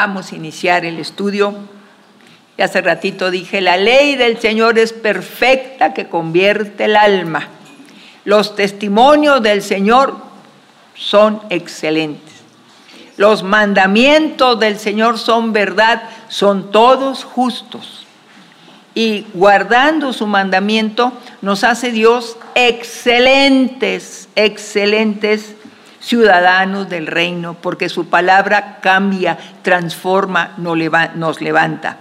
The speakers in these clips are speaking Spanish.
Vamos a iniciar el estudio. Y hace ratito dije, la ley del Señor es perfecta que convierte el alma. Los testimonios del Señor son excelentes. Los mandamientos del Señor son verdad, son todos justos. Y guardando su mandamiento nos hace Dios excelentes, excelentes ciudadanos del reino, porque su palabra cambia, transforma, nos levanta.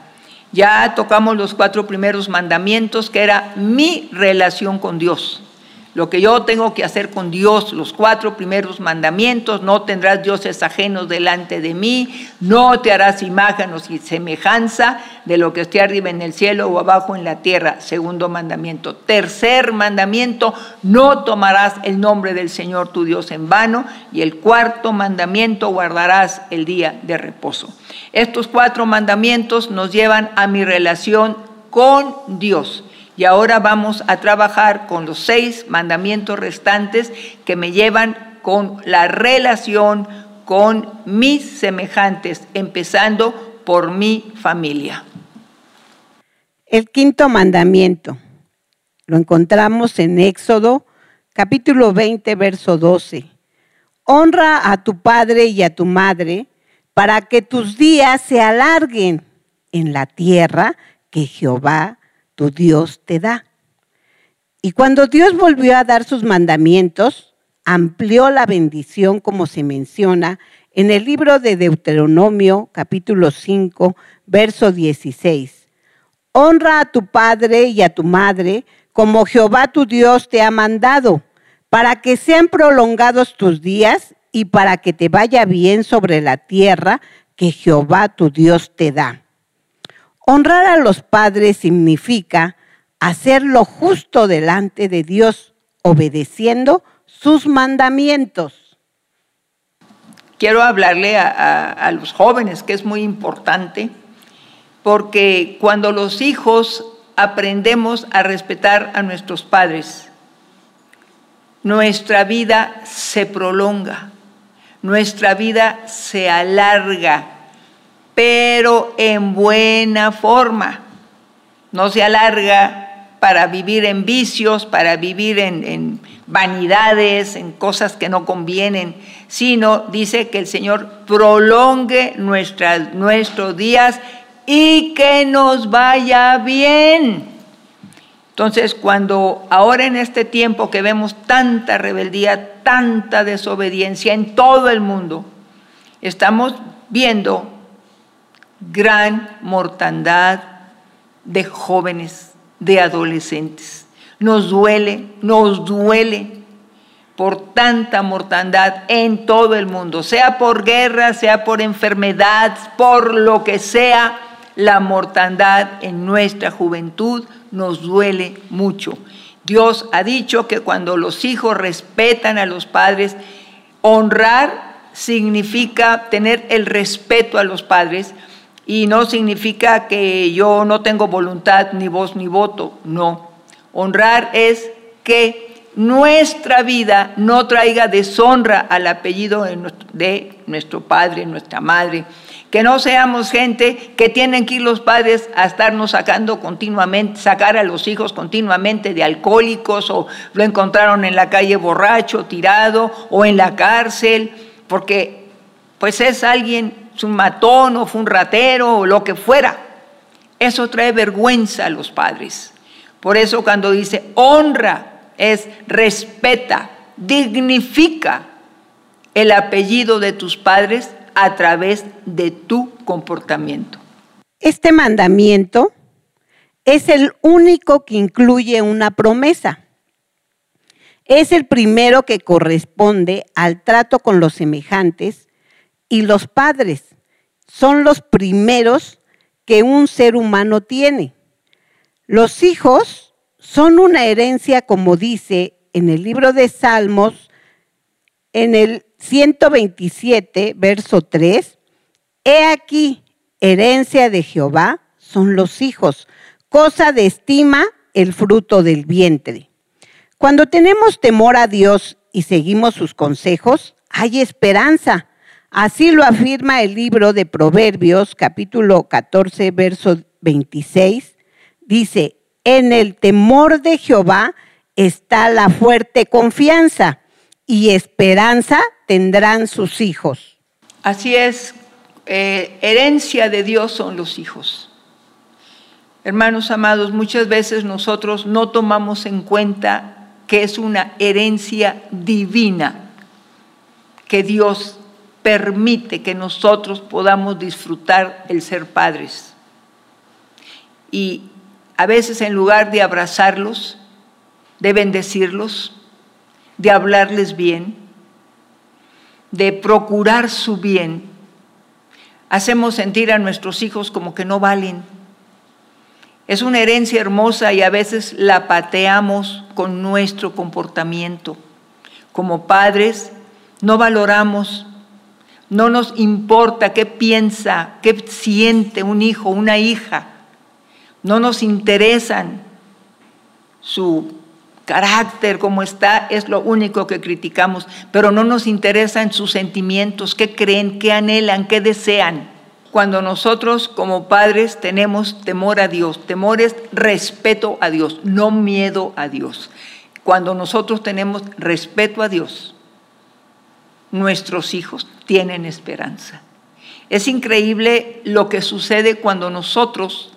Ya tocamos los cuatro primeros mandamientos, que era mi relación con Dios lo que yo tengo que hacer con Dios, los cuatro primeros mandamientos, no tendrás dioses ajenos delante de mí, no te harás imágenes y semejanza de lo que esté arriba en el cielo o abajo en la tierra, segundo mandamiento. Tercer mandamiento, no tomarás el nombre del Señor tu Dios en vano. Y el cuarto mandamiento, guardarás el día de reposo. Estos cuatro mandamientos nos llevan a mi relación con Dios. Y ahora vamos a trabajar con los seis mandamientos restantes que me llevan con la relación con mis semejantes, empezando por mi familia. El quinto mandamiento lo encontramos en Éxodo capítulo 20, verso 12. Honra a tu padre y a tu madre para que tus días se alarguen en la tierra que Jehová tu Dios te da. Y cuando Dios volvió a dar sus mandamientos, amplió la bendición como se menciona en el libro de Deuteronomio capítulo 5, verso 16. Honra a tu padre y a tu madre como Jehová tu Dios te ha mandado, para que sean prolongados tus días y para que te vaya bien sobre la tierra que Jehová tu Dios te da. Honrar a los padres significa hacer lo justo delante de Dios, obedeciendo sus mandamientos. Quiero hablarle a, los jóvenes, que es muy importante, porque cuando los hijos aprendemos a respetar a nuestros padres, nuestra vida se prolonga, nuestra vida se alarga pero en buena forma. No se alarga para vivir en vicios, para vivir en, vanidades, en cosas que no convienen, sino dice que el Señor prolongue nuestros días y que nos vaya bien. Entonces, cuando ahora en este tiempo que vemos tanta rebeldía, tanta desobediencia en todo el mundo, estamos viendo gran mortandad de jóvenes, de adolescentes. Nos duele, nos duele por tanta mortandad en todo el mundo, sea por guerra, sea por enfermedad, por lo que sea, la mortandad en nuestra juventud nos duele mucho. Dios ha dicho que cuando los hijos respetan a los padres, honrar significa tener el respeto a los padres, y no significa que yo no tengo voluntad, ni voz, ni voto, no. Honrar es que nuestra vida no traiga deshonra al apellido de nuestro padre, nuestra madre. Que no seamos gente que tienen que ir los padres a estarnos sacando continuamente, sacar a los hijos continuamente de alcohólicos o lo encontraron en la calle borracho, tirado o en la cárcel, porque pues es alguien un matón o fue un ratero o lo que fuera. Eso trae vergüenza a los padres. Por eso cuando dice honra es respeta, dignifica el apellido de tus padres a través de tu comportamiento. Este mandamiento es el único que incluye una promesa. Es el primero que corresponde al trato con los semejantes y los padres son los primeros que un ser humano tiene. Los hijos son una herencia, como dice en el libro de Salmos, en el 127, verso 3, He aquí, herencia de Jehová son los hijos, cosa de estima el fruto del vientre. Cuando tenemos temor a Dios y seguimos sus consejos, hay esperanza Así lo afirma el libro de Proverbios, capítulo 14, verso 26. Dice, en el temor de Jehová está la fuerte confianza y esperanza tendrán sus hijos. Así es, eh, herencia de Dios son los hijos. Hermanos amados, muchas veces nosotros no tomamos en cuenta que es una herencia divina que Dios permite que nosotros podamos disfrutar el ser padres. Y a veces en lugar de abrazarlos, de bendecirlos, de hablarles bien, de procurar su bien, hacemos sentir a nuestros hijos como que no valen. Es una herencia hermosa y a veces la pateamos con nuestro comportamiento. Como padres no valoramos, no nos importa qué piensa, qué siente un hijo, una hija. No nos interesan su carácter, cómo está, es lo único que criticamos, pero no nos interesan sus sentimientos, qué creen, qué anhelan, qué desean. Cuando nosotros como padres tenemos temor a Dios, temor es respeto a Dios, no miedo a Dios. Cuando nosotros tenemos respeto a Dios, nuestros hijos tienen esperanza. Es increíble lo que sucede cuando nosotros,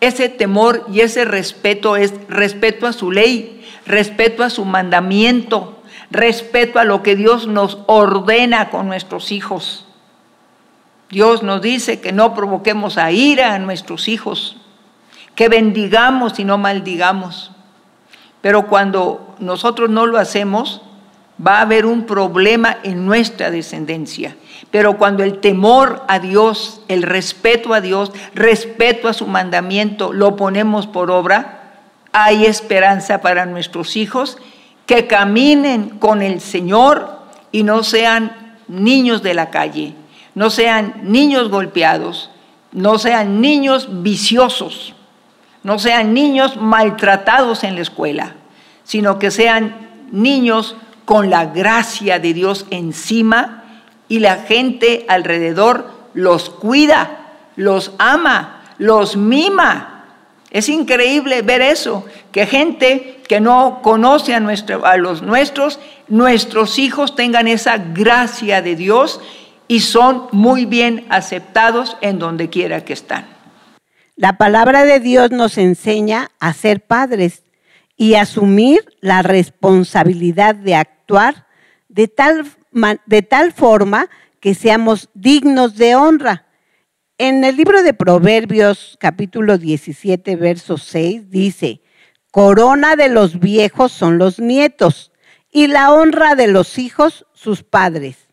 ese temor y ese respeto es respeto a su ley, respeto a su mandamiento, respeto a lo que Dios nos ordena con nuestros hijos. Dios nos dice que no provoquemos a ira a nuestros hijos, que bendigamos y no maldigamos. Pero cuando nosotros no lo hacemos, va a haber un problema en nuestra descendencia. Pero cuando el temor a Dios, el respeto a Dios, respeto a su mandamiento, lo ponemos por obra, hay esperanza para nuestros hijos que caminen con el Señor y no sean niños de la calle, no sean niños golpeados, no sean niños viciosos, no sean niños maltratados en la escuela, sino que sean niños con la gracia de Dios encima y la gente alrededor los cuida, los ama, los mima es increíble ver eso, que gente que no conoce a, a los nuestros, nuestros hijos tengan esa gracia de Dios y son muy bien aceptados en donde quiera que están. La palabra de Dios nos enseña a ser padres y asumir la responsabilidad de actuar de tal, de tal forma que seamos dignos de honra en el libro de Proverbios capítulo 17, verso 6 dice, corona de los viejos son los nietos y la honra de los hijos sus padres.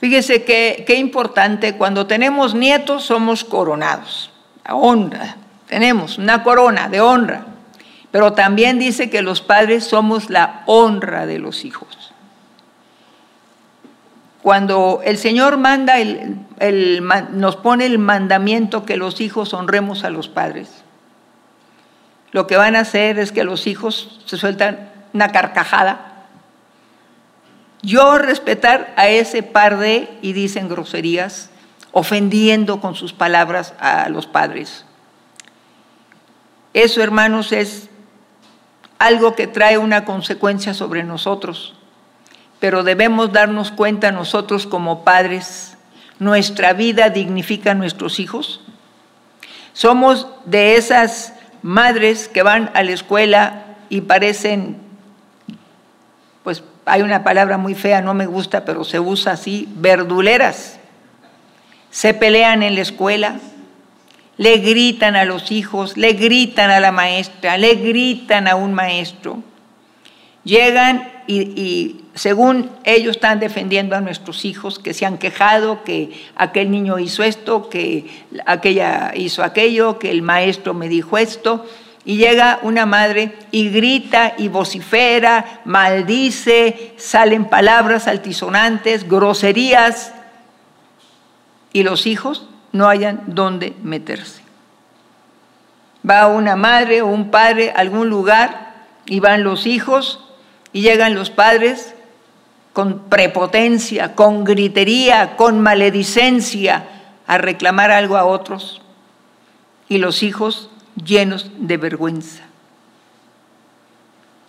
Fíjese qué, qué importante, cuando tenemos nietos somos coronados, la honra, tenemos una corona de honra, pero también dice que los padres somos la honra de los hijos. Cuando el Señor manda, nos pone el mandamiento que los hijos honremos a los padres, lo que van a hacer es que los hijos se sueltan una carcajada. Yo respetar a ese par de, y dicen groserías, ofendiendo con sus palabras a los padres. Eso, hermanos, es algo que trae una consecuencia sobre nosotros pero debemos darnos cuenta nosotros como padres, nuestra vida dignifica a nuestros hijos. Somos de esas madres que van a la escuela y parecen, pues hay una palabra muy fea, no me gusta, pero se usa así, verduleras. Se pelean en la escuela, le gritan a los hijos, le gritan a la maestra, le gritan a un maestro. Llegan y, según ellos están defendiendo a nuestros hijos que se han quejado, que aquel niño hizo esto, que aquella hizo aquello, que el maestro me dijo esto, y llega una madre y grita y vocifera, maldice, salen palabras altisonantes, groserías, y los hijos no hayan dónde meterse. Va una madre o un padre a algún lugar y van los hijos y llegan los padres con prepotencia, con gritería, con maledicencia a reclamar algo a otros. Y los hijos llenos de vergüenza.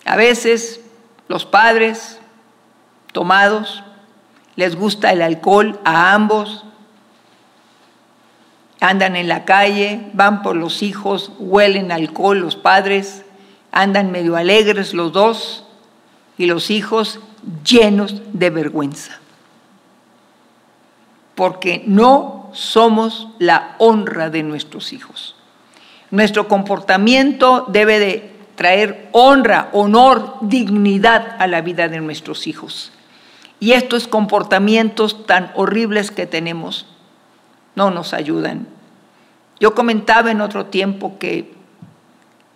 A veces los padres tomados les gusta el alcohol a ambos, andan en la calle, van por los hijos, huelen alcohol los padres, andan medio alegres los dos y los hijos llenos de vergüenza. Porque no somos la honra de nuestros hijos. Nuestro comportamiento debe de traer honra, honor, dignidad a la vida de nuestros hijos. Y estos comportamientos tan horribles que tenemos no nos ayudan. Yo comentaba en otro tiempo que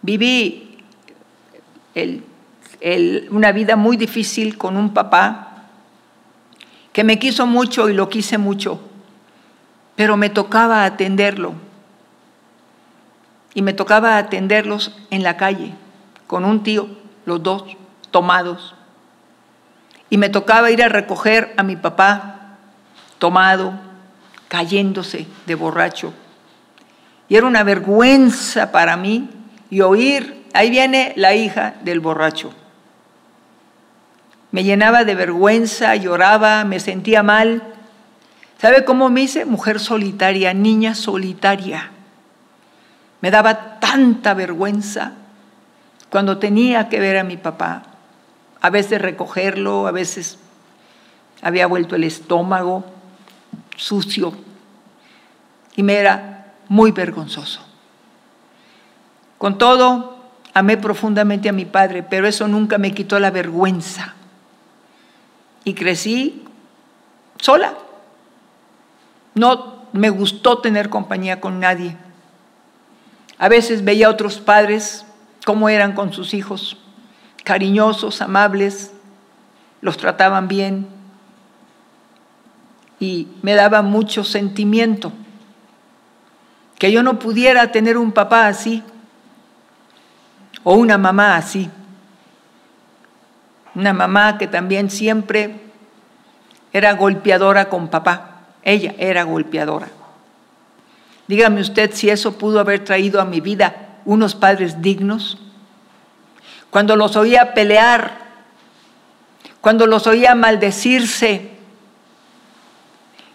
viví una vida muy difícil con un papá que me quiso mucho y lo quise mucho, pero me tocaba atenderlo. Y me tocaba atenderlos en la calle, con un tío, los dos tomados. Y me tocaba ir a recoger a mi papá tomado, cayéndose de borracho. Y era una vergüenza para mí y oír, ahí viene la hija del borracho. Me llenaba de vergüenza, lloraba, me sentía mal. ¿Sabe cómo me hice? Mujer solitaria, niña solitaria. Me daba tanta vergüenza cuando tenía que ver a mi papá. A veces recogerlo, a veces había vuelto el estómago sucio y me era muy vergonzoso. Con todo, amé profundamente a mi padre, pero eso nunca me quitó la vergüenza. Y crecí sola. No me gustó tener compañía con nadie. A veces veía a otros padres cómo eran con sus hijos, cariñosos, amables, los trataban bien y me daba mucho sentimiento que yo no pudiera tener un papá así o una mamá así. Una mamá que también siempre era golpeadora con papá. Ella era golpeadora. Dígame usted si eso pudo haber traído a mi vida unos padres dignos. Cuando los oía pelear, cuando los oía maldecirse,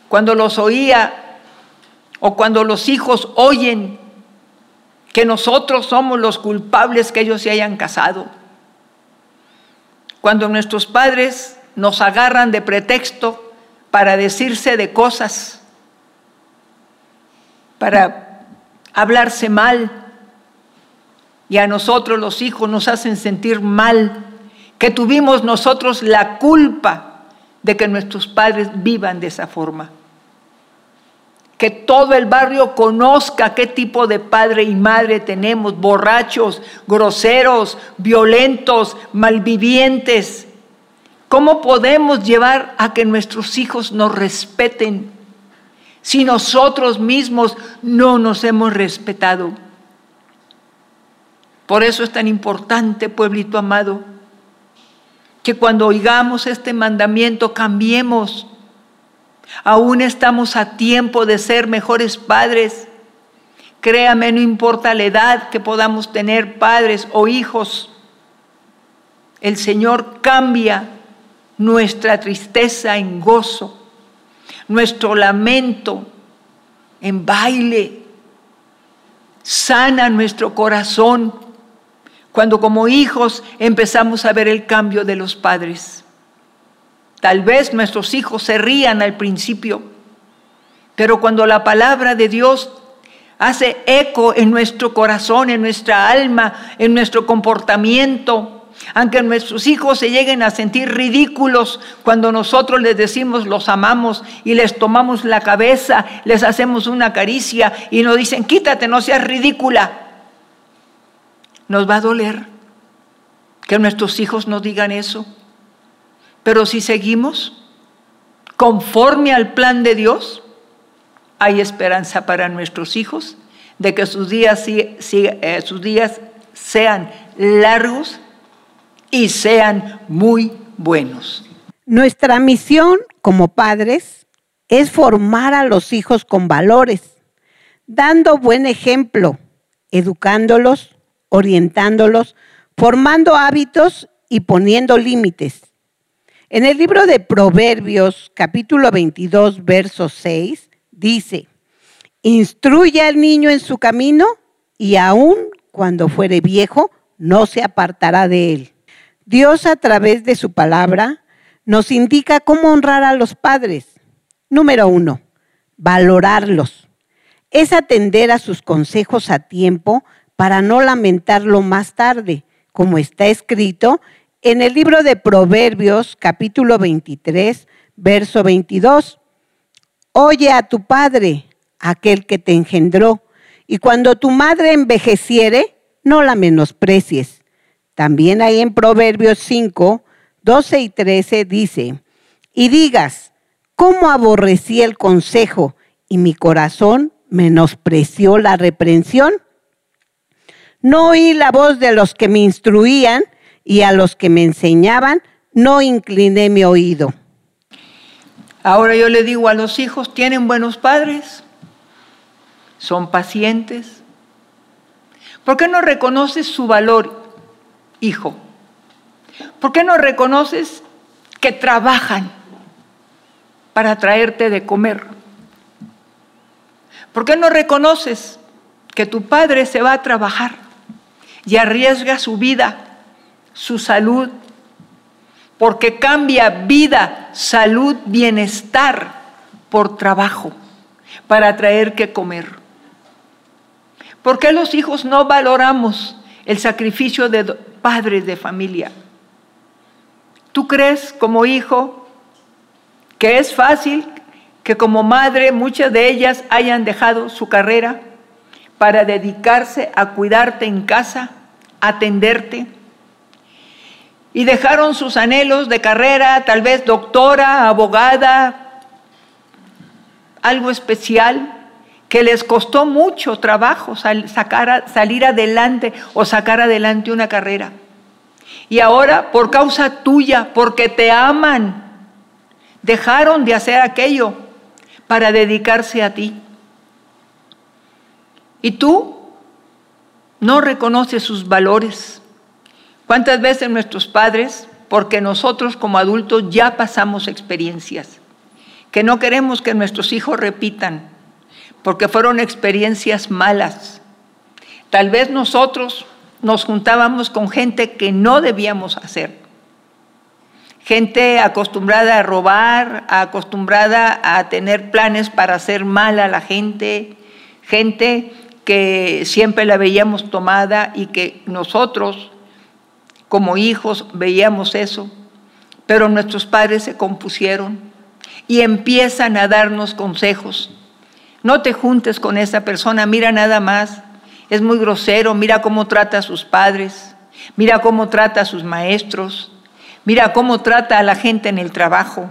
cuando los oía o cuando los hijos oyen que nosotros somos los culpables que ellos se hayan casado. Cuando nuestros padres nos agarran de pretexto para decirse de cosas, para hablarse mal, y a nosotros los hijos nos hacen sentir mal, que tuvimos nosotros la culpa de que nuestros padres vivan de esa forma que todo el barrio conozca qué tipo de padre y madre tenemos, borrachos, groseros, violentos, malvivientes. ¿Cómo podemos llevar a que nuestros hijos nos respeten si nosotros mismos no nos hemos respetado? Por eso es tan importante, pueblito amado, que cuando oigamos este mandamiento cambiemos Aún estamos a tiempo de ser mejores padres. Créame, no importa la edad que podamos tener padres o hijos. El Señor cambia nuestra tristeza en gozo, nuestro lamento en baile. Sana nuestro corazón cuando como hijos empezamos a ver el cambio de los padres. Tal vez nuestros hijos se rían al principio, pero cuando la palabra de Dios hace eco en nuestro corazón, en nuestra alma, en nuestro comportamiento, aunque nuestros hijos se lleguen a sentir ridículos cuando nosotros les decimos los amamos y les tomamos la cabeza, les hacemos una caricia y nos dicen, quítate, no seas ridícula, nos va a doler que nuestros hijos nos digan eso. Pero si seguimos conforme al plan de Dios, hay esperanza para nuestros hijos de que sus días, eh, sus días sean largos y sean muy buenos. Nuestra misión como padres es formar a los hijos con valores, dando buen ejemplo, educándolos, orientándolos, formando hábitos y poniendo límites. En el libro de Proverbios, capítulo 22, verso 6, dice, instruye al niño en su camino y aun cuando fuere viejo, no se apartará de él. Dios a través de su palabra nos indica cómo honrar a los padres. Número uno, valorarlos. Es atender a sus consejos a tiempo para no lamentarlo más tarde, como está escrito en el libro de Proverbios capítulo 23, verso 22. Oye a tu padre, aquel que te engendró, y cuando tu madre envejeciere, no la menosprecies. También ahí en Proverbios 5, 12 y 13 dice, y digas, ¿cómo aborrecí el consejo y mi corazón menospreció la reprensión? No oí la voz de los que me instruían y a los que me enseñaban no incliné mi oído. Ahora yo le digo a los hijos, ¿tienen buenos padres? ¿Son pacientes? ¿Por qué no reconoces su valor, hijo? ¿Por qué no reconoces que trabajan para traerte de comer? ¿Por qué no reconoces que tu padre se va a trabajar y arriesga su vida su salud, porque cambia vida, salud, bienestar por trabajo, para traer que comer. ¿Por qué los hijos no valoramos el sacrificio de padres de familia? ¿Tú crees como hijo que es fácil que como madre muchas de ellas hayan dejado su carrera para dedicarse a cuidarte en casa, atenderte? Y dejaron sus anhelos de carrera, tal vez doctora, abogada, algo especial, que les costó mucho trabajo sacar, salir adelante o sacar adelante una carrera. Y ahora, por causa tuya, porque te aman, dejaron de hacer aquello para dedicarse a ti. Y tú no reconoces sus valores ¿Cuántas veces nuestros padres, porque nosotros como adultos ya pasamos experiencias, que no queremos que nuestros hijos repitan, porque fueron experiencias malas? Tal vez nosotros nos juntábamos con gente que no debíamos hacer. Gente acostumbrada a robar, acostumbrada a tener planes para hacer mal a la gente, gente que siempre la veíamos tomada y que nosotros como hijos veíamos eso, pero nuestros padres se compusieron y empiezan a darnos consejos. No te juntes con esa persona, mira nada más, es muy grosero, mira cómo trata a sus padres, mira cómo trata a sus maestros, mira cómo trata a la gente en el trabajo.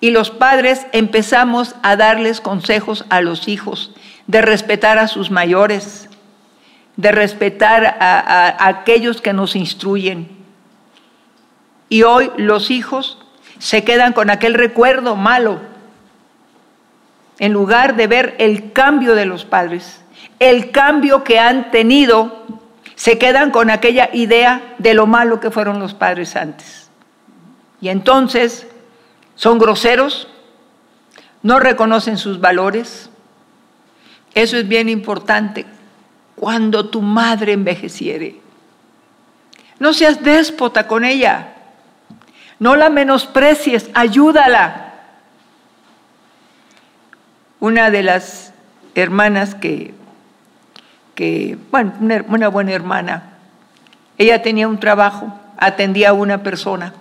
Y los padres empezamos a darles consejos a los hijos de respetar a sus mayores, de respetar a, aquellos que nos instruyen. Y hoy los hijos se quedan con aquel recuerdo malo, en lugar de ver el cambio de los padres, el cambio que han tenido, se quedan con aquella idea de lo malo que fueron los padres antes. Y entonces son groseros, no reconocen sus valores. Eso es bien importante cuando tu madre envejeciere. No seas déspota con ella. No la menosprecies, ayúdala. Una de las hermanas que, que bueno, una, una buena hermana, ella tenía un trabajo, atendía a una persona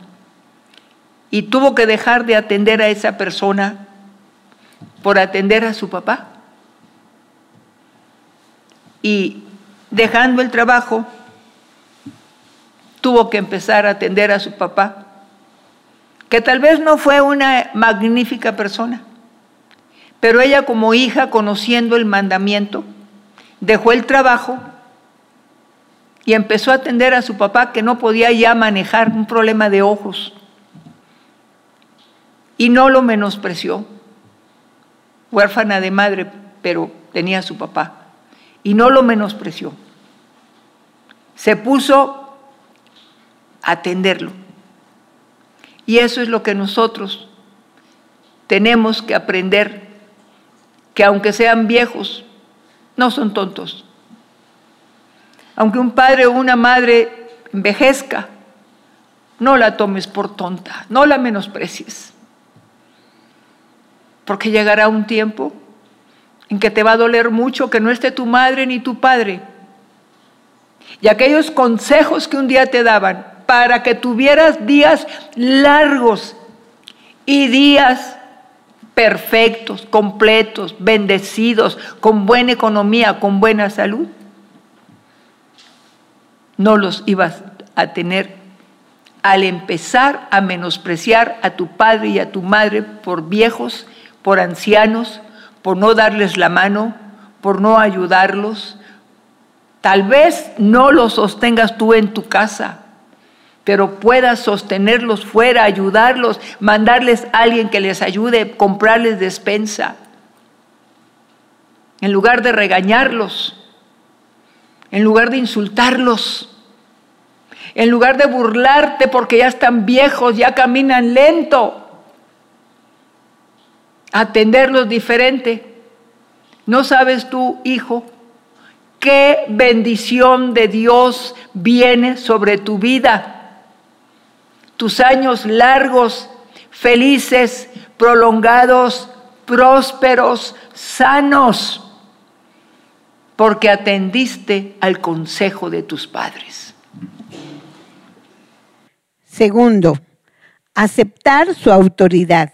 y tuvo que dejar de atender a esa persona por atender a su papá y dejando el trabajo, tuvo que empezar a atender a su papá, que tal vez no fue una magnífica persona, pero ella como hija, conociendo el mandamiento, dejó el trabajo y empezó a atender a su papá que no podía ya manejar un problema de ojos. y no lo menospreció. Huérfana de madre, pero tenía a su papá. Y no lo menospreció. Se puso a atenderlo. Y eso es lo que nosotros tenemos que aprender, que aunque sean viejos, no son tontos. Aunque un padre o una madre envejezca, no la tomes por tonta, no la menosprecies. Porque llegará un tiempo en que te va a doler mucho que no esté tu madre ni tu padre. Y aquellos consejos que un día te daban para que tuvieras días largos y días perfectos, completos, bendecidos, con buena economía, con buena salud, no los ibas a tener al empezar a menospreciar a tu padre y a tu madre por viejos, por ancianos, por no darles la mano, por no ayudarlos. Tal vez no los sostengas tú en tu casa, pero puedas sostenerlos fuera, ayudarlos, mandarles a alguien que les ayude, comprarles despensa. En lugar de regañarlos, en lugar de insultarlos, en lugar de burlarte porque ya están viejos, ya caminan lento, atenderlos diferente. ¿No sabes tú, hijo, qué bendición de Dios viene sobre tu vida? tus años largos, felices, prolongados, prósperos, sanos, porque atendiste al consejo de tus padres. Segundo, aceptar su autoridad.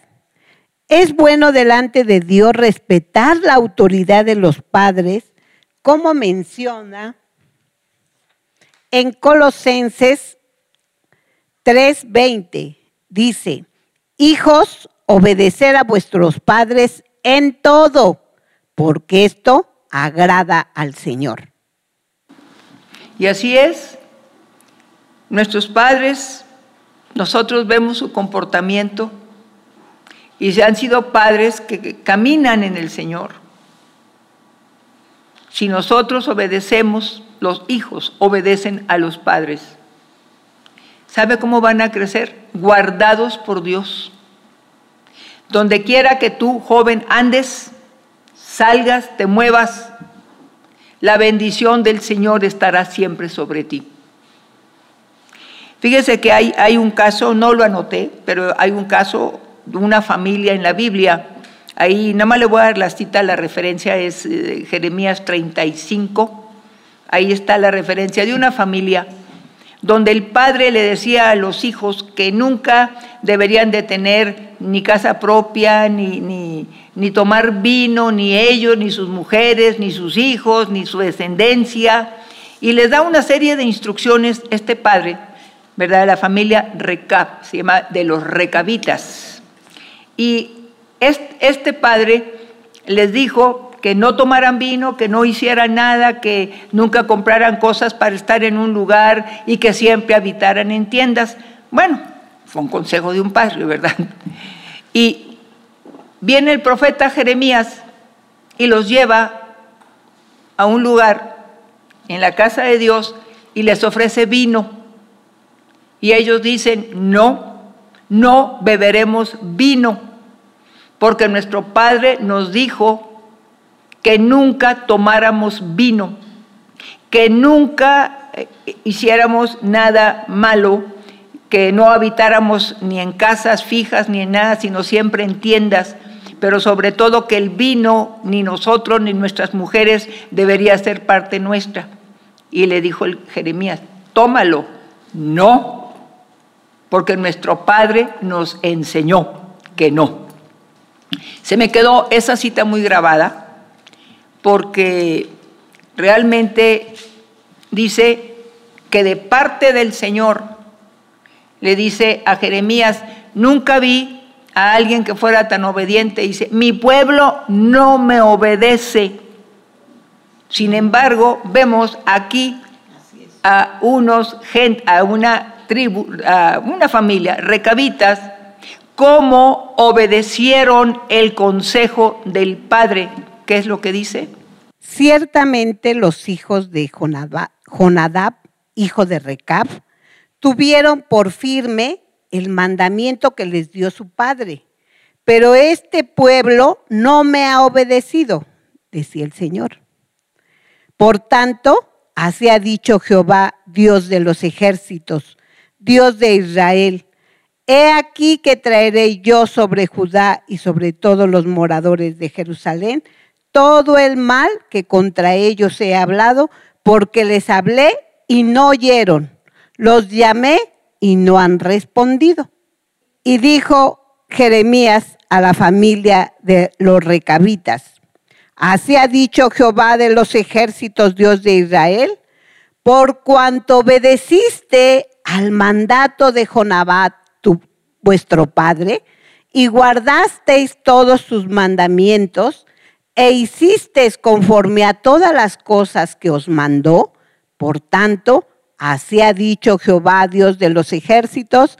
Es bueno delante de Dios respetar la autoridad de los padres, como menciona en Colosenses 3:20 dice, hijos, obedecer a vuestros padres en todo, porque esto agrada al Señor. Y así es, nuestros padres, nosotros vemos su comportamiento y han sido padres que caminan en el Señor. Si nosotros obedecemos, los hijos obedecen a los padres. ¿Sabe cómo van a crecer? Guardados por Dios. Donde quiera que tú, joven, andes, salgas, te muevas, la bendición del Señor estará siempre sobre ti. Fíjese que hay, hay un caso, no lo anoté, pero hay un caso una familia en la Biblia. Ahí nada más le voy a dar la cita, la referencia es eh, Jeremías 35. Ahí está la referencia de una familia donde el padre le decía a los hijos que nunca deberían de tener ni casa propia, ni, ni, tomar vino, ni ellos, ni sus mujeres, ni sus hijos, ni su descendencia. Y les da una serie de instrucciones este padre, ¿verdad? La familia Recab, se llama de los recabitas. Y este padre les dijo que no tomaran vino, que no hicieran nada, que nunca compraran cosas para estar en un lugar y que siempre habitaran en tiendas. Bueno, fue un consejo de un padre, ¿verdad? Y viene el profeta Jeremías y los lleva a un lugar en la casa de Dios y les ofrece vino. Y ellos dicen, no, no beberemos vino, porque nuestro Padre nos dijo que nunca tomáramos vino, que nunca eh, hiciéramos nada malo, que no habitáramos ni en casas fijas ni en nada, sino siempre en tiendas, pero sobre todo que el vino, ni nosotros ni nuestras mujeres, debería ser parte nuestra. Y le dijo el Jeremías, tómalo, no, porque nuestro Padre nos enseñó que no. Se me quedó esa cita muy grabada porque realmente dice que de parte del Señor le dice a Jeremías, nunca vi a alguien que fuera tan obediente. Dice, mi pueblo no me obedece. Sin embargo, vemos aquí a unos a una tribu, a una familia, recabitas, cómo obedecieron el consejo del Padre. ¿Qué es lo que dice? Ciertamente los hijos de Jonadab, hijo de Recab, tuvieron por firme el mandamiento que les dio su padre. Pero este pueblo no me ha obedecido, decía el Señor. Por tanto, así ha dicho Jehová, Dios de los ejércitos, Dios de Israel. He aquí que traeré yo sobre Judá y sobre todos los moradores de Jerusalén todo el mal que contra ellos he hablado, porque les hablé y no oyeron. Los llamé y no han respondido. Y dijo Jeremías a la familia de los recabitas, así ha dicho Jehová de los ejércitos, Dios de Israel, por cuanto obedeciste al mandato de Jonabat, vuestro padre, y guardasteis todos sus mandamientos, e hicisteis conforme a todas las cosas que os mandó, por tanto, así ha dicho Jehová, Dios de los ejércitos,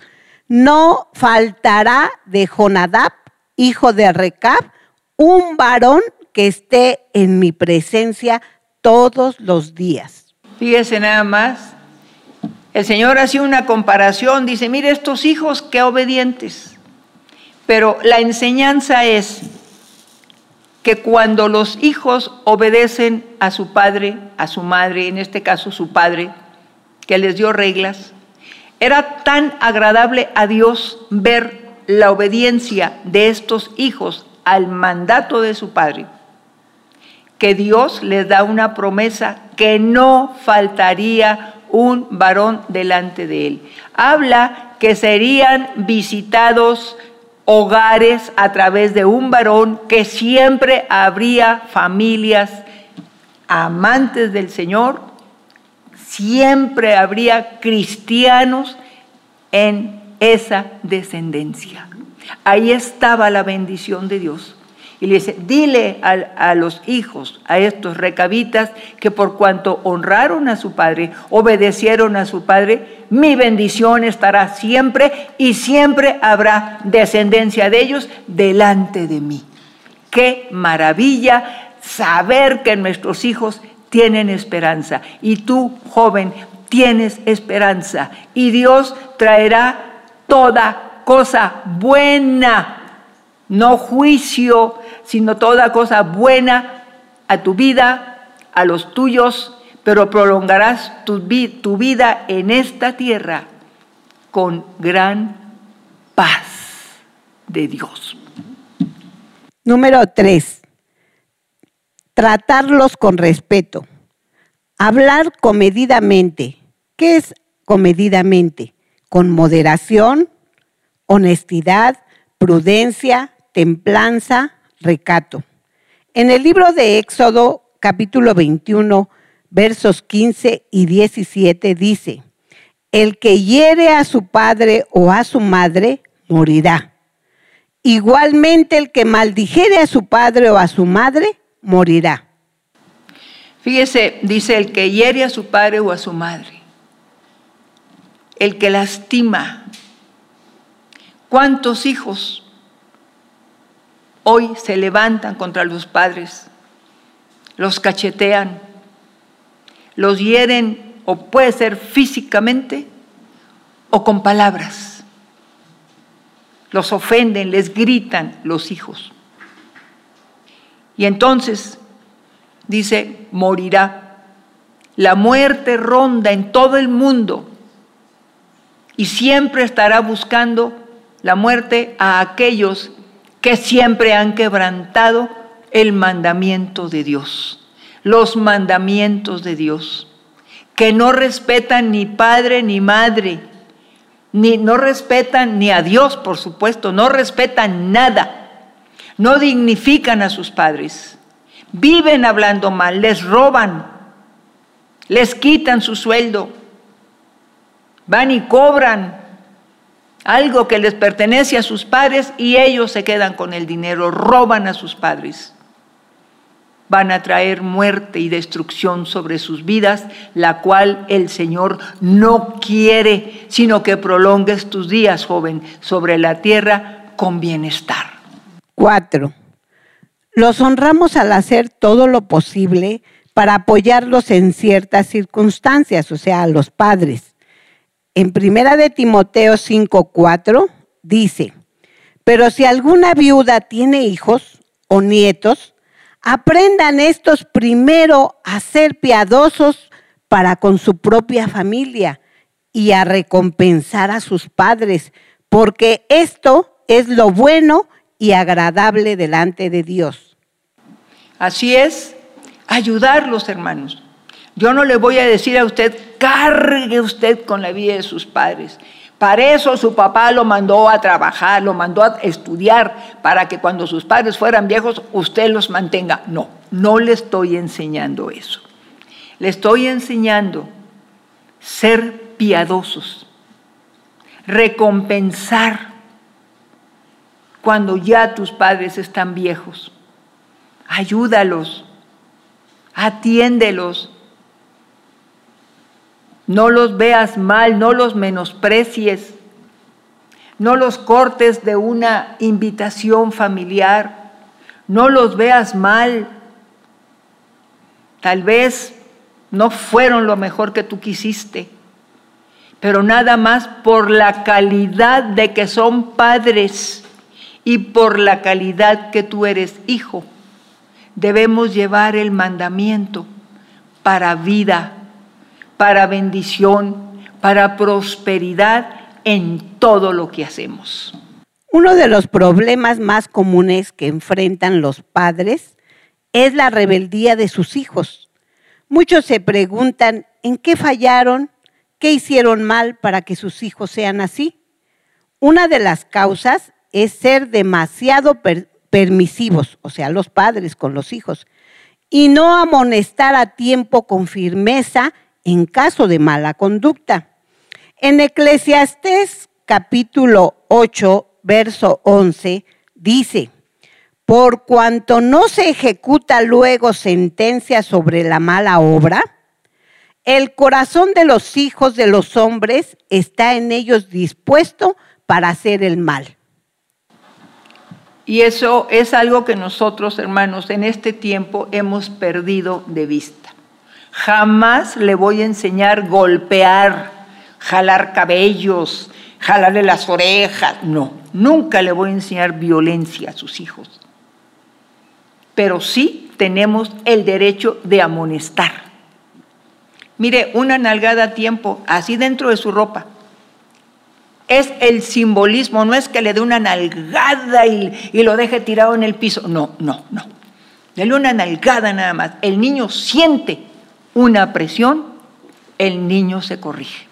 no faltará de Jonadab, hijo de Recab, un varón que esté en mi presencia todos los días. Fíjese nada más, el Señor hace una comparación, dice, mire estos hijos, qué obedientes. Pero la enseñanza es, que cuando los hijos obedecen a su padre, a su madre, en este caso su padre, que les dio reglas, era tan agradable a Dios ver la obediencia de estos hijos al mandato de su padre, que Dios les da una promesa que no faltaría un varón delante de él. Habla que serían visitados hogares a través de un varón, que siempre habría familias amantes del Señor, siempre habría cristianos en esa descendencia. Ahí estaba la bendición de Dios. Y le dice, dile a, los hijos, a estos recabitas, que por cuanto honraron a su padre, obedecieron a su padre, mi bendición estará siempre y siempre habrá descendencia de ellos delante de mí. Qué maravilla saber que nuestros hijos tienen esperanza. Y tú, joven, tienes esperanza. Y Dios traerá toda cosa buena no juicio, sino toda cosa buena a tu vida, a los tuyos, pero prolongarás tu, vida en esta tierra con gran paz de Dios. Número tres, tratarlos con respeto. Hablar comedidamente. ¿Qué es comedidamente? Con moderación, honestidad, prudencia, templanza, recato. En el libro de Éxodo capítulo 21, versos 15 y 17 dice, el que hiere a su padre o a su madre, morirá. Igualmente el que maldijere a su padre o a su madre, morirá. Fíjese, dice el que hiere a su padre o a su madre, el que lastima. ¿Cuántos hijos hoy se levantan contra los padres, los cachetean, los hieren o puede ser físicamente o con palabras. Los ofenden, les gritan los hijos. Y entonces, dice, morirá. La muerte ronda en todo el mundo y siempre estará buscando la muerte a aquellos que siempre han quebrantado el mandamiento de Dios, los mandamientos de Dios, que no respetan ni padre ni madre, ni no respetan ni a Dios, por supuesto, no respetan nada, no dignifican a sus padres, viven hablando mal, les roban, les quitan su sueldo, van y cobran algo que les pertenece a sus padres y ellos se quedan con el dinero, roban a sus padres. Van a traer muerte y destrucción sobre sus vidas, la cual el Señor no quiere, sino que prolongues tus días, joven, sobre la tierra con bienestar. Cuatro. Los honramos al hacer todo lo posible para apoyarlos en ciertas circunstancias, o sea, a los padres. En primera de Timoteo 5:4 dice, "Pero si alguna viuda tiene hijos o nietos, aprendan estos primero a ser piadosos para con su propia familia y a recompensar a sus padres, porque esto es lo bueno y agradable delante de Dios. Así es, ayudarlos, hermanos. Yo no le voy a decir a usted, cargue usted con la vida de sus padres. Para eso su papá lo mandó a trabajar, lo mandó a estudiar, para que cuando sus padres fueran viejos, usted los mantenga. No, no le estoy enseñando eso. Le estoy enseñando ser piadosos, recompensar cuando ya tus padres están viejos. Ayúdalos, atiéndelos. No los veas mal, no los menosprecies, no los cortes de una invitación familiar, no los veas mal. Tal vez no fueron lo mejor que tú quisiste, pero nada más por la calidad de que son padres y por la calidad que tú eres hijo. Debemos llevar el mandamiento para vida, para bendición, para prosperidad en todo lo que hacemos. Uno de los problemas más comunes que enfrentan los padres es la rebeldía de sus hijos. Muchos se preguntan en qué fallaron ¿Qué hicieron mal para que sus hijos sean así? Una de las causas es ser demasiado permisivos, o sea, los padres con los hijos, y no amonestar a tiempo con firmeza en caso de mala conducta. En Eclesiastés capítulo 8, verso 11, dice, por cuanto no se ejecuta luego sentencia sobre la mala obra, el corazón de los hijos de los hombres está en ellos dispuesto para hacer el mal. Y eso es algo que nosotros, hermanos, en este tiempo hemos perdido de vista. Jamás le voy a enseñar golpear, jalar cabellos, jalarle las orejas. No, nunca le voy a enseñar violencia a sus hijos. Pero sí tenemos el derecho de amonestar Mire, una nalgada a tiempo, así dentro de su ropa. Es el simbolismo, no es que le dé una nalgada y, lo deje tirado en el piso. No, no, no. Dele una nalgada nada más. El niño siente una presión, el niño se corrige.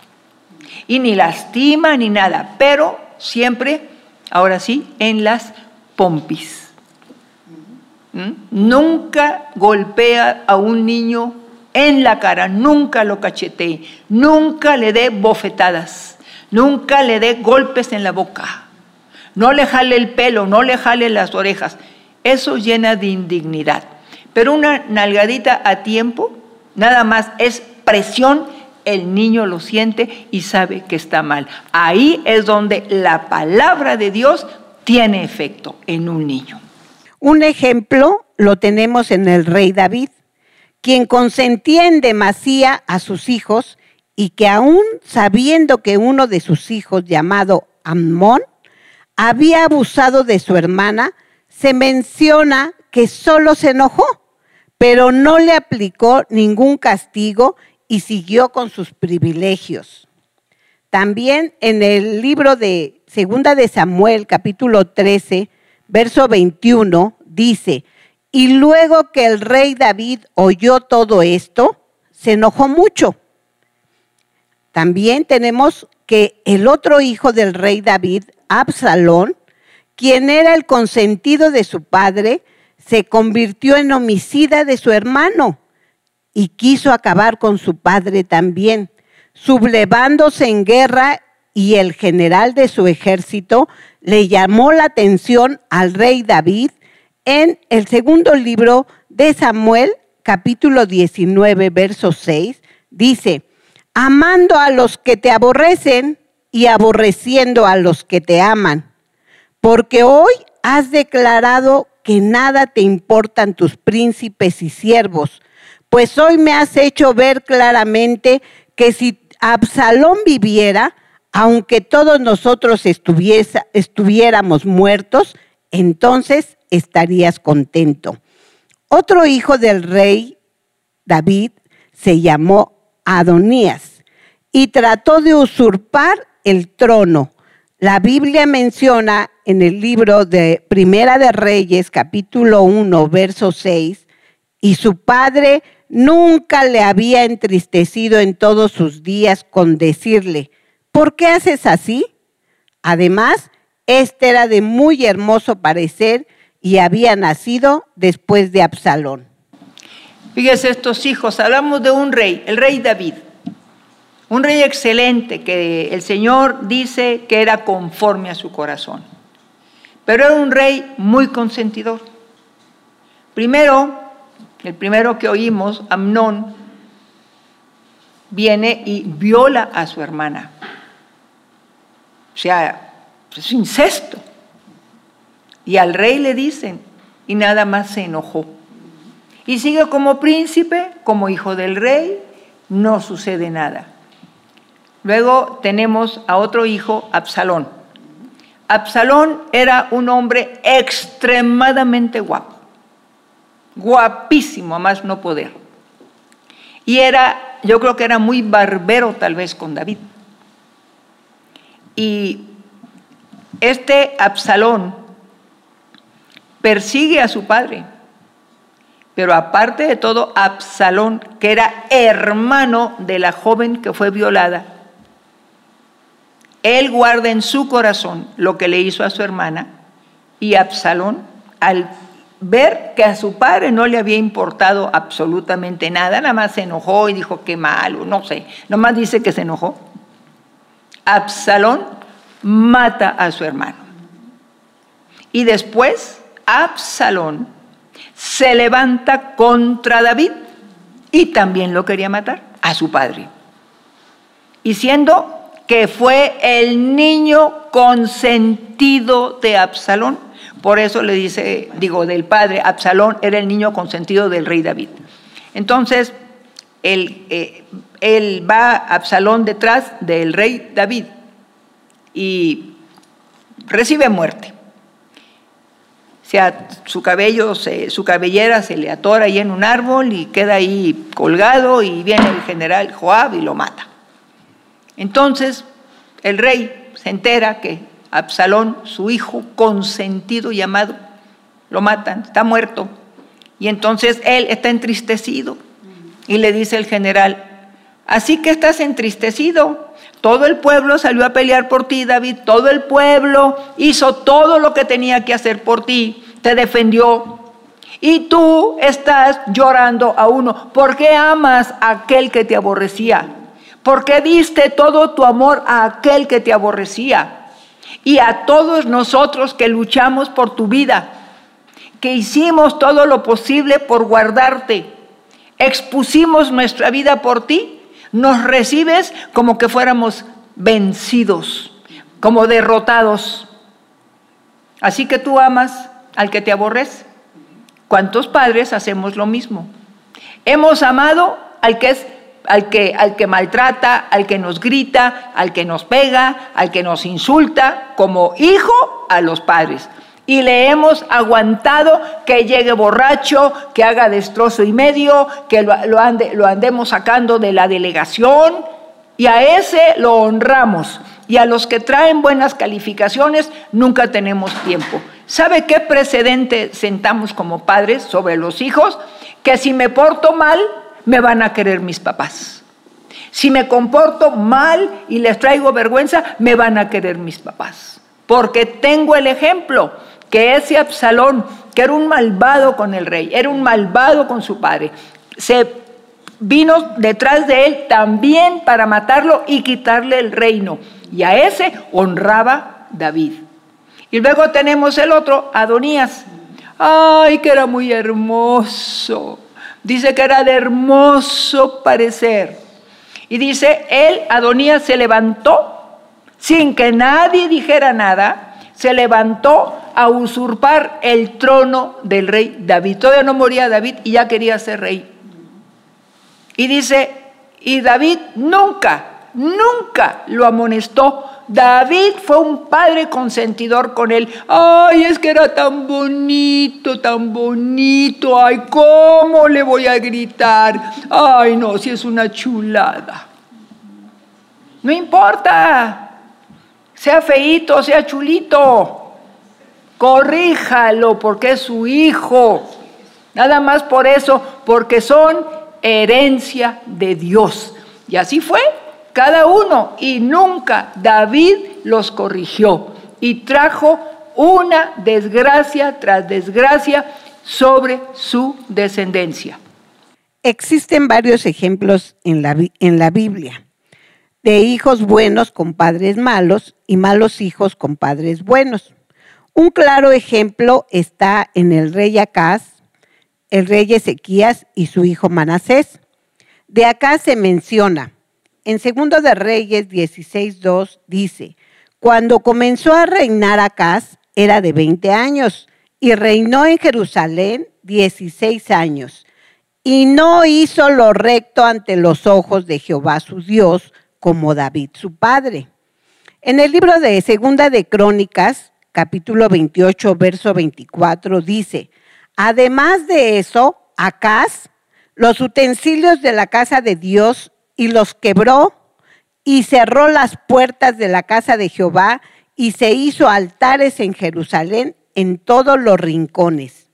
Y ni lastima ni nada, pero siempre, ahora sí, en las pompis. ¿Mm? Nunca golpea a un niño en la cara, nunca lo cachetee, nunca le dé bofetadas, nunca le dé golpes en la boca, no le jale el pelo, no le jale las orejas. Eso llena de indignidad. Pero una nalgadita a tiempo, nada más es presión, el niño lo siente y sabe que está mal. Ahí es donde la palabra de Dios tiene efecto en un niño. Un ejemplo lo tenemos en el rey David quien consentía en demasía a sus hijos y que aún sabiendo que uno de sus hijos llamado Amón había abusado de su hermana, se menciona que solo se enojó, pero no le aplicó ningún castigo y siguió con sus privilegios. También en el libro de Segunda de Samuel, capítulo 13, verso 21, dice, y luego que el rey David oyó todo esto, se enojó mucho. También tenemos que el otro hijo del rey David, Absalón, quien era el consentido de su padre, se convirtió en homicida de su hermano y quiso acabar con su padre también, sublevándose en guerra y el general de su ejército le llamó la atención al rey David en el segundo libro de Samuel, capítulo 19, verso 6, dice, amando a los que te aborrecen y aborreciendo a los que te aman. porque hoy has declarado que nada te importan tus príncipes y siervos, pues hoy me has hecho ver claramente que si Absalón viviera, aunque todos nosotros estuviéramos muertos, entonces estarías contento. Otro hijo del rey David se llamó Adonías y trató de usurpar el trono. La Biblia menciona en el libro de Primera de Reyes, capítulo 1, verso 6, y su padre nunca le había entristecido en todos sus días con decirle, ¿por qué haces así? Además, este era de muy hermoso parecer y había nacido después de Absalón. Fíjese estos hijos, hablamos de un rey, el rey David, un rey excelente que el Señor dice que era conforme a su corazón, pero era un rey muy consentidor. Primero, el primero que oímos, Amnón, viene y viola a su hermana. O sea, es incesto. Y al rey le dicen, y nada más se enojó. Y sigue como príncipe, como hijo del rey, no sucede nada. Luego tenemos a otro hijo, Absalón. Absalón era un hombre extremadamente guapo guapísimo, a más no poder. Y era, yo creo que era muy barbero tal vez con David. Y este Absalón persigue a su padre, pero aparte de todo, Absalón, que era hermano de la joven que fue violada, él guarda en su corazón lo que le hizo a su hermana y Absalón, al ver que a su padre no le había importado absolutamente nada, nada más se enojó y dijo qué malo, no sé, nomás dice que se enojó. Absalón mata a su hermano. Y después Absalón se levanta contra David y también lo quería matar a su padre. Y siendo que fue el niño consentido de Absalón, por eso le dice, digo, del padre, Absalón era el niño consentido del rey David. Entonces, él, eh, él va, Absalón, detrás del rey David y recibe muerte. O sea, su cabello, su cabellera se le atora ahí en un árbol y queda ahí colgado y viene el general Joab y lo mata. Entonces, el rey se entera que Absalón, su hijo consentido y amado, lo matan, está muerto. Y entonces él está entristecido y le dice el general, así que estás entristecido. Todo el pueblo salió a pelear por ti, David. Todo el pueblo hizo todo lo que tenía que hacer por ti. Te defendió. Y tú estás llorando a uno. ¿Por qué amas a aquel que te aborrecía? ¿Por qué diste todo tu amor a aquel que te aborrecía? y a todos nosotros que luchamos por tu vida, que hicimos todo lo posible por guardarte, expusimos nuestra vida por ti, nos recibes como que fuéramos vencidos, como derrotados. Así que tú amas al que te aborrece. ¿Cuántos padres hacemos lo mismo? Hemos amado al que es al que, al que maltrata, al que nos grita, al que nos pega, al que nos insulta, como hijo a los padres. Y le hemos aguantado que llegue borracho, que haga destrozo y medio, que lo, lo, ande, lo andemos sacando de la delegación. Y a ese lo honramos. Y a los que traen buenas calificaciones nunca tenemos tiempo. ¿Sabe qué precedente sentamos como padres sobre los hijos? Que si me porto mal, me van a querer mis papás. Si me comporto mal y les traigo vergüenza, me van a querer mis papás. Porque tengo el ejemplo que ese Absalón, que era un malvado con el rey, era un malvado con su padre, se vino detrás de él también para matarlo y quitarle el reino. Y a ese honraba David. Y luego tenemos el otro, Adonías. Ay, que era muy hermoso. Dice que era de hermoso parecer. Y dice, él, Adonías, se levantó sin que nadie dijera nada, se levantó a usurpar el trono del rey David. Todavía no moría David y ya quería ser rey. Y dice, y David nunca, nunca lo amonestó. David fue un padre consentidor con él. Ay, es que era tan bonito, tan bonito. Ay, ¿cómo le voy a gritar? Ay, no, si es una chulada. No importa sea feíto, sea chulito, corríjalo porque es su hijo. Nada más por eso, porque son herencia de Dios. Y así fue cada uno. Y nunca David los corrigió. Y trajo una desgracia tras desgracia sobre su descendencia. Existen varios ejemplos en la, en la Biblia de hijos buenos con padres malos y malos hijos con padres buenos. Un claro ejemplo está en el rey Acaz, el rey Ezequías y su hijo Manasés. De acá se menciona, en Segundo de Reyes 16.2 dice, cuando comenzó a reinar Acaz era de 20 años y reinó en Jerusalén 16 años y no hizo lo recto ante los ojos de Jehová su Dios, como David su padre. En el libro de Segunda de Crónicas, capítulo 28, verso 24, dice, además de eso, Acaz los utensilios de la casa de Dios y los quebró y cerró las puertas de la casa de Jehová y se hizo altares en Jerusalén en todos los rincones.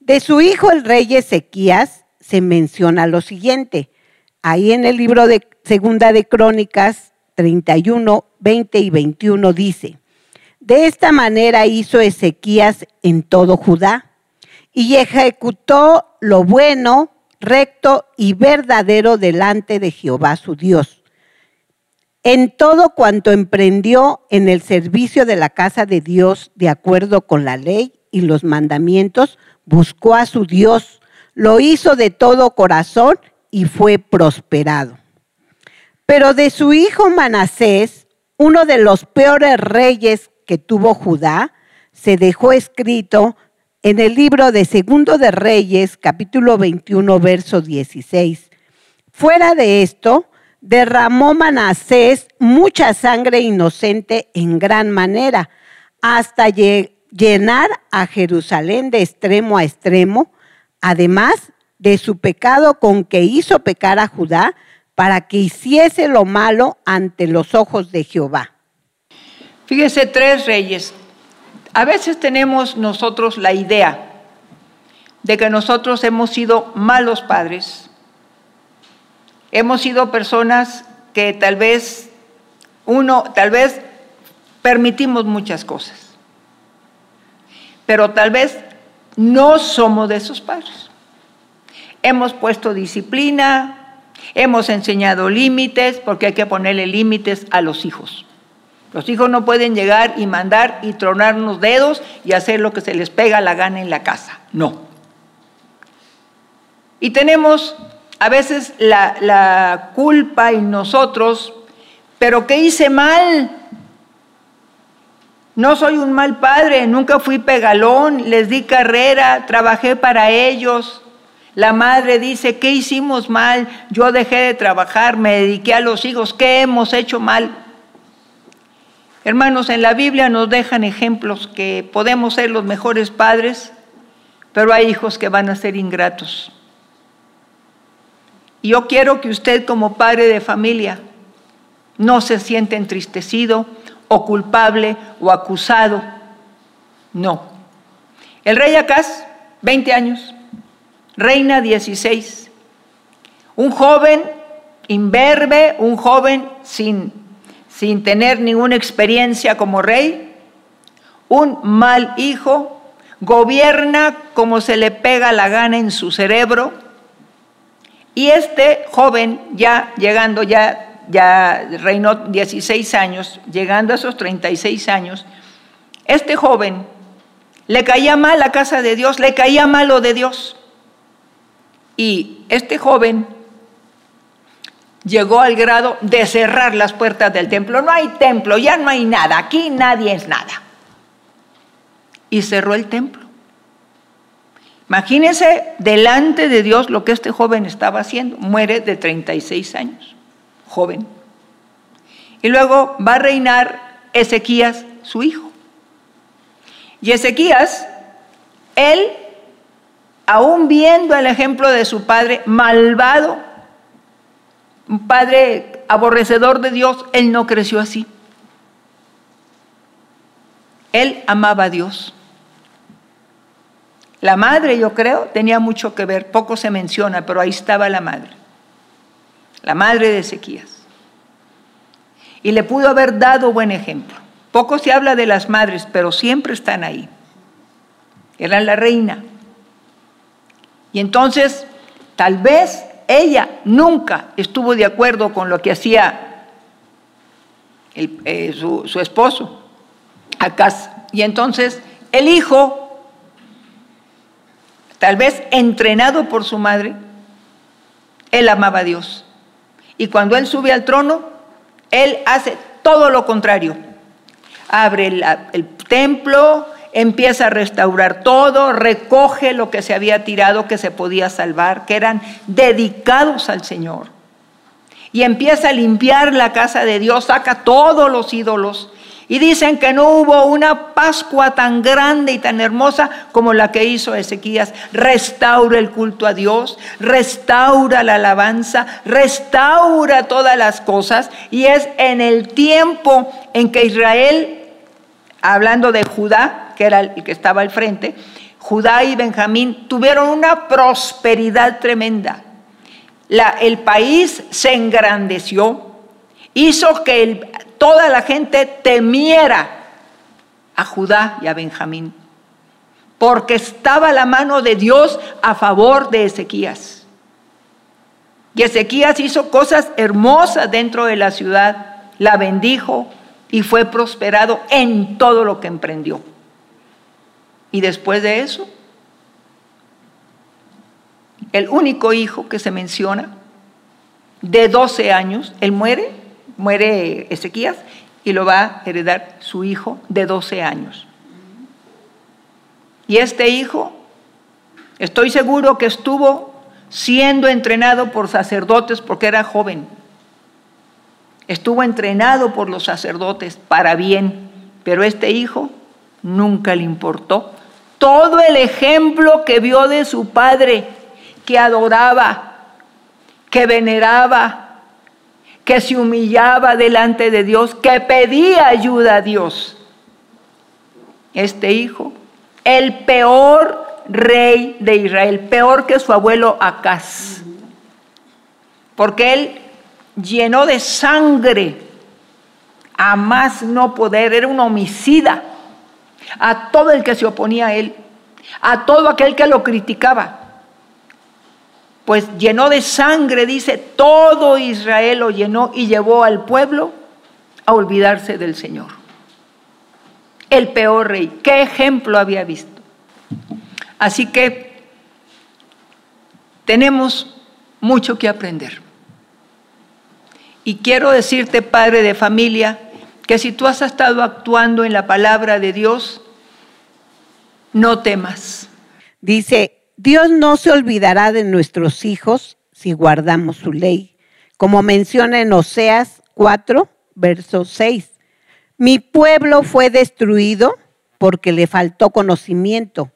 De su hijo el rey Ezequías se menciona lo siguiente. Ahí en el libro de Segunda de Crónicas 31, 20 y 21 dice, de esta manera hizo Ezequías en todo Judá y ejecutó lo bueno, recto y verdadero delante de Jehová su Dios. En todo cuanto emprendió en el servicio de la casa de Dios de acuerdo con la ley y los mandamientos, buscó a su Dios, lo hizo de todo corazón y fue prosperado. Pero de su hijo Manasés, uno de los peores reyes que tuvo Judá, se dejó escrito en el libro de Segundo de Reyes, capítulo 21, verso 16. Fuera de esto, derramó Manasés mucha sangre inocente en gran manera, hasta llenar a Jerusalén de extremo a extremo, además de su pecado con que hizo pecar a Judá, para que hiciese lo malo ante los ojos de Jehová. Fíjese, tres reyes. A veces tenemos nosotros la idea de que nosotros hemos sido malos padres. Hemos sido personas que tal vez uno, tal vez permitimos muchas cosas. Pero tal vez no somos de esos padres. Hemos puesto disciplina, Hemos enseñado límites porque hay que ponerle límites a los hijos. Los hijos no pueden llegar y mandar y tronarnos dedos y hacer lo que se les pega la gana en la casa. No. Y tenemos a veces la, la culpa en nosotros, pero ¿qué hice mal? No soy un mal padre, nunca fui pegalón, les di carrera, trabajé para ellos. La madre dice, ¿qué hicimos mal? Yo dejé de trabajar, me dediqué a los hijos, ¿qué hemos hecho mal? Hermanos, en la Biblia nos dejan ejemplos que podemos ser los mejores padres, pero hay hijos que van a ser ingratos. Y yo quiero que usted como padre de familia no se siente entristecido o culpable o acusado. No. El rey Acaz, 20 años, Reina 16. Un joven imberbe, un joven sin, sin tener ninguna experiencia como rey, un mal hijo, gobierna como se le pega la gana en su cerebro, y este joven ya llegando, ya, ya reinó 16 años, llegando a esos 36 años, este joven le caía mal la casa de Dios, le caía mal lo de Dios. Y este joven llegó al grado de cerrar las puertas del templo. No hay templo, ya no hay nada, aquí nadie es nada. y cerró el templo. Imagínense delante de Dios lo que este joven estaba haciendo. Muere de 36 años, joven. Y luego va a reinar Ezequías, su hijo. Y Ezequías, él, aún viendo el ejemplo de su padre malvado, un padre aborrecedor de Dios, él no creció así. Él amaba a Dios. La madre, yo creo, tenía mucho que ver, poco se menciona, pero ahí estaba la madre, la madre de Ezequías. Y le pudo haber dado buen ejemplo. Poco se habla de las madres, pero siempre están ahí. Era la reina. Y entonces, tal vez ella nunca estuvo de acuerdo con lo que hacía eh, su, su esposo, Acá. Y entonces el hijo tal vez entrenado por su madre, él amaba a Dios. Y cuando él sube al trono, él hace todo lo contrario. Abre el, templo, empieza a restaurar todo, recoge lo que se había tirado, que se podía salvar, que eran dedicados al Señor. Y empieza a limpiar la casa de Dios, saca todos los ídolos y dicen que no hubo una Pascua tan grande y tan hermosa como la que hizo Ezequías. Restaura el culto a Dios, restaura la alabanza, restaura todas las cosas. Y es en el tiempo en que Israel, hablando de Judá, que era el que estaba al frente, Judá y Benjamín tuvieron una prosperidad tremenda. el país se engrandeció, hizo que toda la gente temiera a Judá y a Benjamín, porque estaba la mano de Dios a favor de Ezequías. Y Ezequías hizo cosas hermosas dentro de la ciudad, la bendijo y fue prosperado en todo lo que emprendió. Y después de eso, el único hijo que se menciona, de 12 años, él muere muere Ezequías y lo va a heredar su hijo de 12 años. Y este hijo, estoy seguro que estuvo siendo entrenado por sacerdotes porque era joven. Estuvo entrenado por los sacerdotes para bien, pero este hijo nunca le importó. Todo el ejemplo que vio de su padre, que adoraba, que veneraba, que se humillaba delante de Dios, que pedía ayuda a Dios. Este hijo, el peor rey de Israel, peor que su abuelo Acaz, porque él llenó de sangre a más no poder, era un homicida a todo el que se oponía a él, a todo aquel que lo criticaba pues llenó de sangre, dice, todo Israel lo llenó y llevó al pueblo a olvidarse del Señor. El peor rey, ¿qué ejemplo había visto? Así que tenemos mucho que aprender. Y quiero decirte, padre de familia, que si tú has estado actuando en la palabra de Dios, no temas. Dice Dios no se olvidará de nuestros hijos si guardamos su ley, como menciona en Oseas 4, verso 6. Mi pueblo fue destruido porque le faltó conocimiento.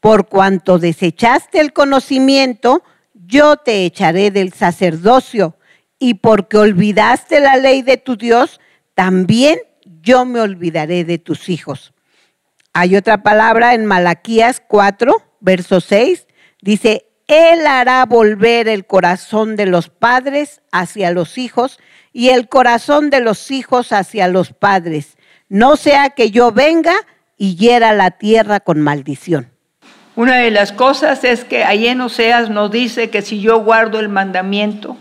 Por cuanto desechaste el conocimiento, yo te echaré del sacerdocio. Y porque olvidaste la ley de tu Dios, también yo me olvidaré de tus hijos. Hay otra palabra en Malaquías 4, verso 6, dice, Él hará volver el corazón de los padres hacia los hijos y el corazón de los hijos hacia los padres, no sea que yo venga y hiera la tierra con maldición. Una de las cosas es que ahí en Oseas nos dice que si yo guardo el mandamiento,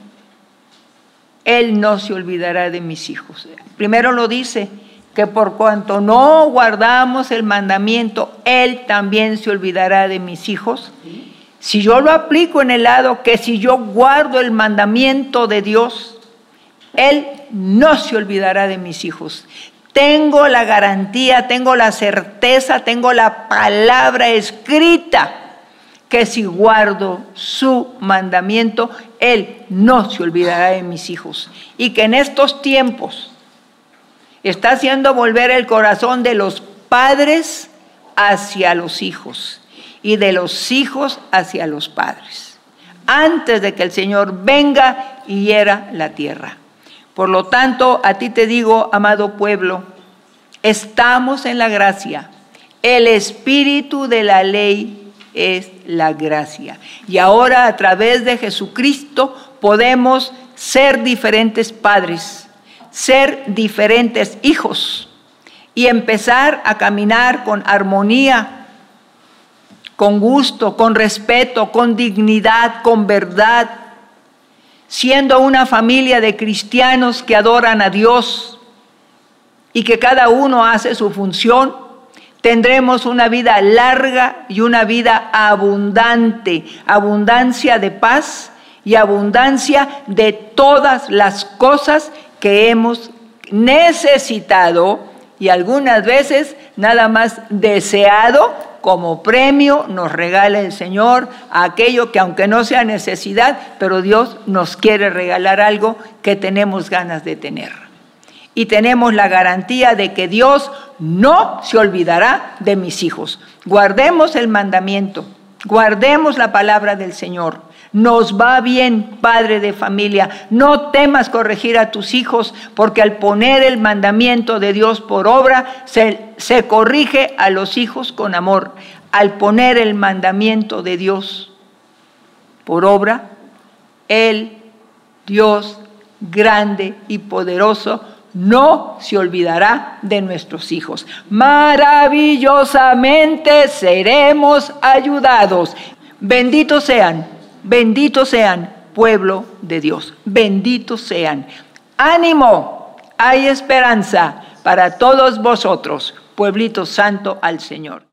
Él no se olvidará de mis hijos. Primero lo dice, que por cuanto no guardamos el mandamiento, Él también se olvidará de mis hijos. Si yo lo aplico en el lado que si yo guardo el mandamiento de Dios, Él no se olvidará de mis hijos. Tengo la garantía, tengo la certeza, tengo la palabra escrita que si guardo su mandamiento, Él no se olvidará de mis hijos. Y que en estos tiempos está haciendo volver el corazón de los padres hacia los hijos y de los hijos hacia los padres, antes de que el Señor venga y hiera la tierra. Por lo tanto, a ti te digo, amado pueblo, estamos en la gracia. El espíritu de la ley es la gracia. Y ahora a través de Jesucristo podemos ser diferentes padres, ser diferentes hijos y empezar a caminar con armonía, con gusto, con respeto, con dignidad, con verdad, siendo una familia de cristianos que adoran a Dios y que cada uno hace su función, tendremos una vida larga y una vida abundante, abundancia de paz y abundancia de todas las cosas que hemos necesitado y algunas veces nada más deseado como premio nos regala el Señor aquello que aunque no sea necesidad, pero Dios nos quiere regalar algo que tenemos ganas de tener. Y tenemos la garantía de que Dios no se olvidará de mis hijos. Guardemos el mandamiento, guardemos la palabra del Señor. Nos va bien, padre de familia. No temas corregir a tus hijos, porque al poner el mandamiento de Dios por obra, se, corrige a los hijos con amor. Al poner el mandamiento de Dios por obra, el Dios grande y poderoso no se olvidará de nuestros hijos. Maravillosamente seremos ayudados. Benditos sean Benditos sean, pueblo de Dios. Benditos sean. Ánimo, hay esperanza para todos vosotros, pueblito santo al Señor.